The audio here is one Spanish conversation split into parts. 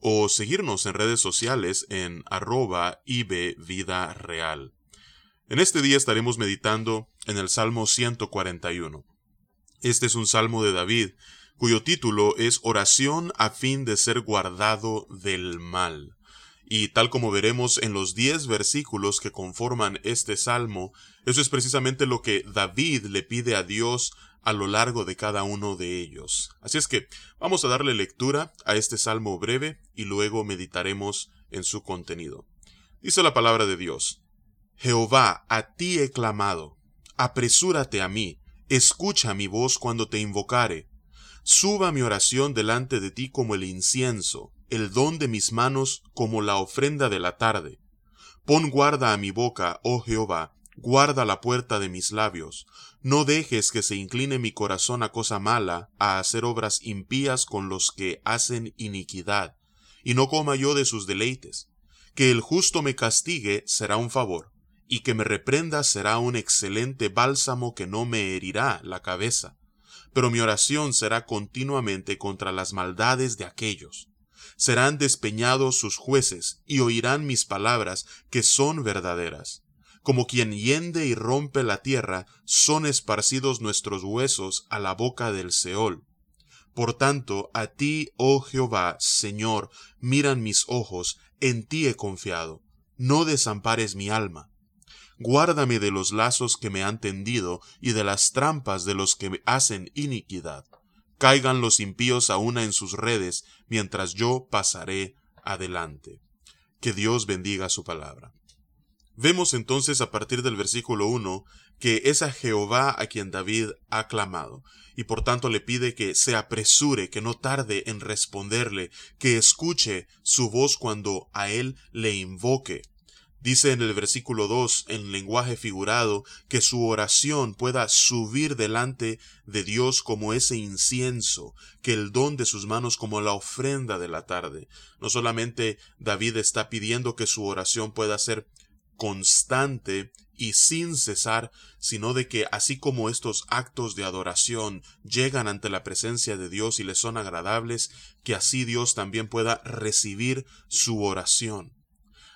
o seguirnos en redes sociales en arroba Vida Real. En este día estaremos meditando en el Salmo 141. Este es un salmo de David, cuyo título es Oración a fin de ser guardado del mal. Y tal como veremos en los diez versículos que conforman este salmo, eso es precisamente lo que David le pide a Dios a lo largo de cada uno de ellos. Así es que vamos a darle lectura a este salmo breve y luego meditaremos en su contenido. Dice la palabra de Dios. Jehová, a ti he clamado. Apresúrate a mí. Escucha mi voz cuando te invocare. Suba mi oración delante de ti como el incienso, el don de mis manos como la ofrenda de la tarde. Pon guarda a mi boca, oh Jehová, guarda la puerta de mis labios. No dejes que se incline mi corazón a cosa mala, a hacer obras impías con los que hacen iniquidad, y no coma yo de sus deleites. Que el justo me castigue será un favor, y que me reprenda será un excelente bálsamo que no me herirá la cabeza. Pero mi oración será continuamente contra las maldades de aquellos. Serán despeñados sus jueces, y oirán mis palabras, que son verdaderas como quien hiende y rompe la tierra, son esparcidos nuestros huesos a la boca del Seol. Por tanto, a ti, oh Jehová, Señor, miran mis ojos, en ti he confiado. No desampares mi alma. Guárdame de los lazos que me han tendido y de las trampas de los que me hacen iniquidad. Caigan los impíos a una en sus redes, mientras yo pasaré adelante. Que Dios bendiga su palabra. Vemos entonces a partir del versículo 1 que es a Jehová a quien David ha clamado, y por tanto le pide que se apresure, que no tarde en responderle, que escuche su voz cuando a él le invoque. Dice en el versículo 2, en lenguaje figurado, que su oración pueda subir delante de Dios como ese incienso, que el don de sus manos como la ofrenda de la tarde. No solamente David está pidiendo que su oración pueda ser constante y sin cesar, sino de que así como estos actos de adoración llegan ante la presencia de Dios y le son agradables, que así Dios también pueda recibir su oración.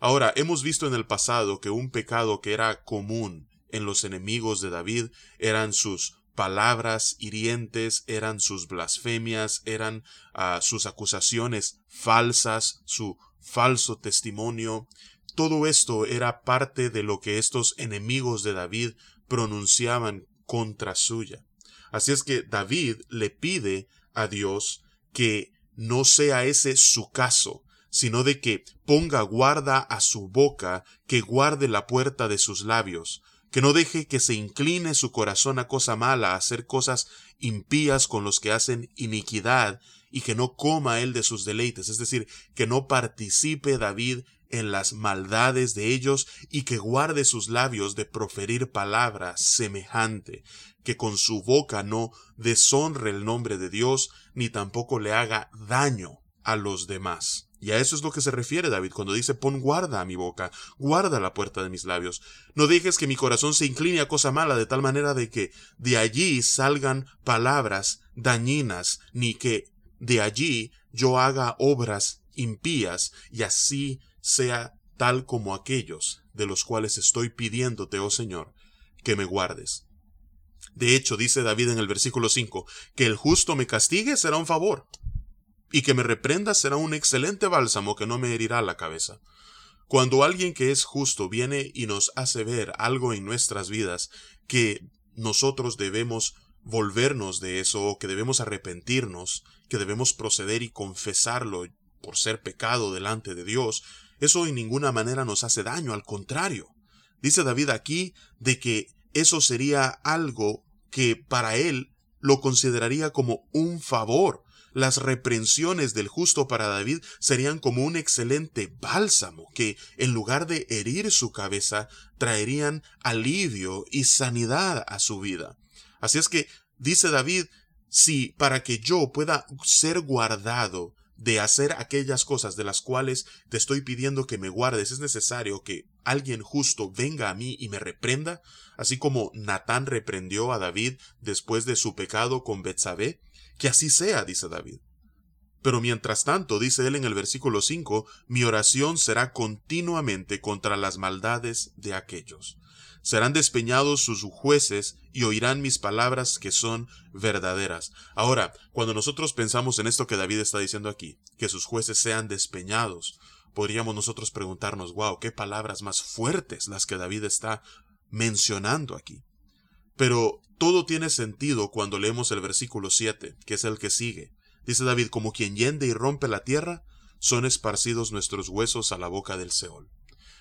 Ahora, hemos visto en el pasado que un pecado que era común en los enemigos de David eran sus palabras hirientes, eran sus blasfemias, eran ah, sus acusaciones falsas, su falso testimonio, todo esto era parte de lo que estos enemigos de David pronunciaban contra suya. Así es que David le pide a Dios que no sea ese su caso, sino de que ponga guarda a su boca, que guarde la puerta de sus labios, que no deje que se incline su corazón a cosa mala, a hacer cosas impías con los que hacen iniquidad, y que no coma él de sus deleites, es decir, que no participe David en las maldades de ellos y que guarde sus labios de proferir palabra semejante, que con su boca no deshonre el nombre de Dios, ni tampoco le haga daño a los demás. Y a eso es lo que se refiere David cuando dice pon guarda a mi boca, guarda la puerta de mis labios. No dejes que mi corazón se incline a cosa mala de tal manera de que de allí salgan palabras dañinas, ni que de allí yo haga obras impías y así sea tal como aquellos de los cuales estoy pidiéndote, oh Señor, que me guardes. De hecho, dice David en el versículo 5, que el justo me castigue será un favor, y que me reprenda será un excelente bálsamo que no me herirá la cabeza. Cuando alguien que es justo viene y nos hace ver algo en nuestras vidas que nosotros debemos volvernos de eso, o que debemos arrepentirnos, que debemos proceder y confesarlo por ser pecado delante de Dios, eso en ninguna manera nos hace daño, al contrario. Dice David aquí de que eso sería algo que para él lo consideraría como un favor, las reprensiones del justo para David serían como un excelente bálsamo que, en lugar de herir su cabeza, traerían alivio y sanidad a su vida. Así es que, dice David, si para que yo pueda ser guardado de hacer aquellas cosas de las cuales te estoy pidiendo que me guardes, es necesario que alguien justo venga a mí y me reprenda, así como Natán reprendió a David después de su pecado con Betsabé, que así sea, dice David. Pero mientras tanto, dice él en el versículo 5, mi oración será continuamente contra las maldades de aquellos. Serán despeñados sus jueces y oirán mis palabras que son verdaderas. Ahora, cuando nosotros pensamos en esto que David está diciendo aquí, que sus jueces sean despeñados, podríamos nosotros preguntarnos, wow, qué palabras más fuertes las que David está mencionando aquí. Pero todo tiene sentido cuando leemos el versículo 7, que es el que sigue. Dice David, como quien yende y rompe la tierra, son esparcidos nuestros huesos a la boca del Seol.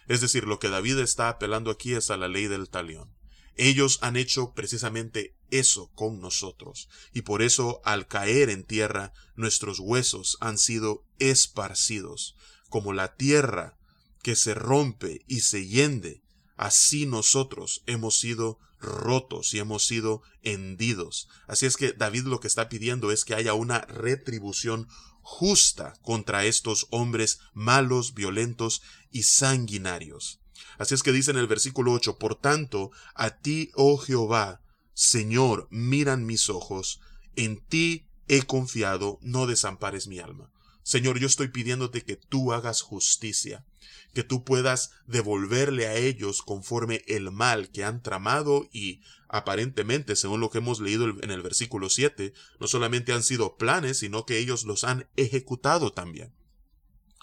Es decir, lo que David está apelando aquí es a la ley del talión. Ellos han hecho precisamente eso con nosotros, y por eso al caer en tierra nuestros huesos han sido esparcidos, como la tierra que se rompe y se yende, así nosotros hemos sido rotos y hemos sido hendidos. Así es que David lo que está pidiendo es que haya una retribución justa contra estos hombres malos, violentos y sanguinarios. Así es que dice en el versículo 8, Por tanto, a ti, oh Jehová, Señor, miran mis ojos, en ti he confiado, no desampares mi alma. Señor, yo estoy pidiéndote que tú hagas justicia, que tú puedas devolverle a ellos conforme el mal que han tramado y aparentemente, según lo que hemos leído en el versículo 7, no solamente han sido planes, sino que ellos los han ejecutado también.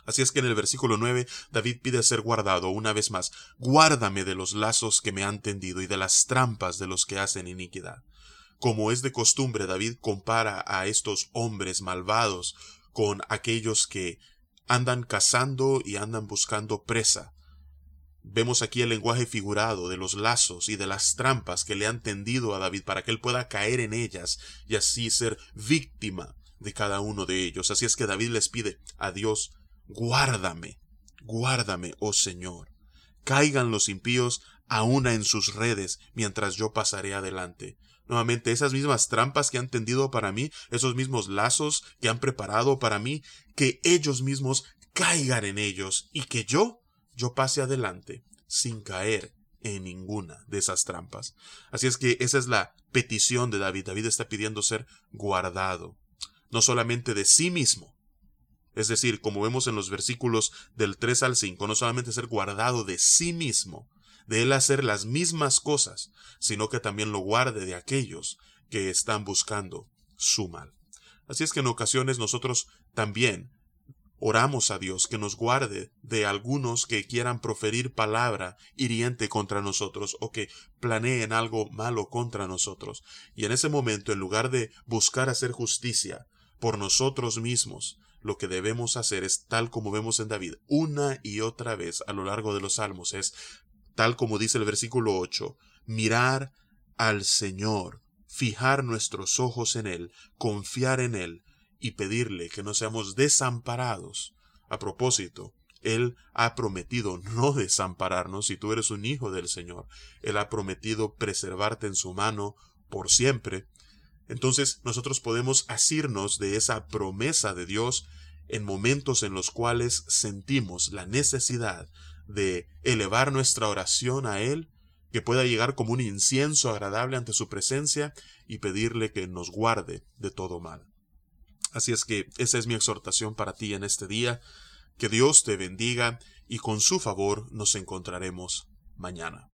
Así es que en el versículo 9 David pide ser guardado una vez más. Guárdame de los lazos que me han tendido y de las trampas de los que hacen iniquidad. Como es de costumbre, David compara a estos hombres malvados con aquellos que andan cazando y andan buscando presa. Vemos aquí el lenguaje figurado de los lazos y de las trampas que le han tendido a David para que él pueda caer en ellas y así ser víctima de cada uno de ellos. Así es que David les pide a Dios, guárdame, guárdame, oh Señor. Caigan los impíos a una en sus redes mientras yo pasaré adelante. Nuevamente, esas mismas trampas que han tendido para mí, esos mismos lazos que han preparado para mí, que ellos mismos caigan en ellos y que yo, yo pase adelante sin caer en ninguna de esas trampas. Así es que esa es la petición de David. David está pidiendo ser guardado, no solamente de sí mismo, es decir, como vemos en los versículos del 3 al 5, no solamente ser guardado de sí mismo, de él hacer las mismas cosas, sino que también lo guarde de aquellos que están buscando su mal. Así es que en ocasiones nosotros también oramos a Dios que nos guarde de algunos que quieran proferir palabra hiriente contra nosotros o que planeen algo malo contra nosotros. Y en ese momento, en lugar de buscar hacer justicia por nosotros mismos, lo que debemos hacer es tal como vemos en David una y otra vez a lo largo de los salmos, es tal como dice el versículo 8, mirar al Señor, fijar nuestros ojos en Él, confiar en Él y pedirle que no seamos desamparados. A propósito, Él ha prometido no desampararnos si tú eres un hijo del Señor. Él ha prometido preservarte en su mano por siempre. Entonces nosotros podemos asirnos de esa promesa de Dios en momentos en los cuales sentimos la necesidad de elevar nuestra oración a Él, que pueda llegar como un incienso agradable ante su presencia y pedirle que nos guarde de todo mal. Así es que esa es mi exhortación para ti en este día. Que Dios te bendiga y con su favor nos encontraremos mañana.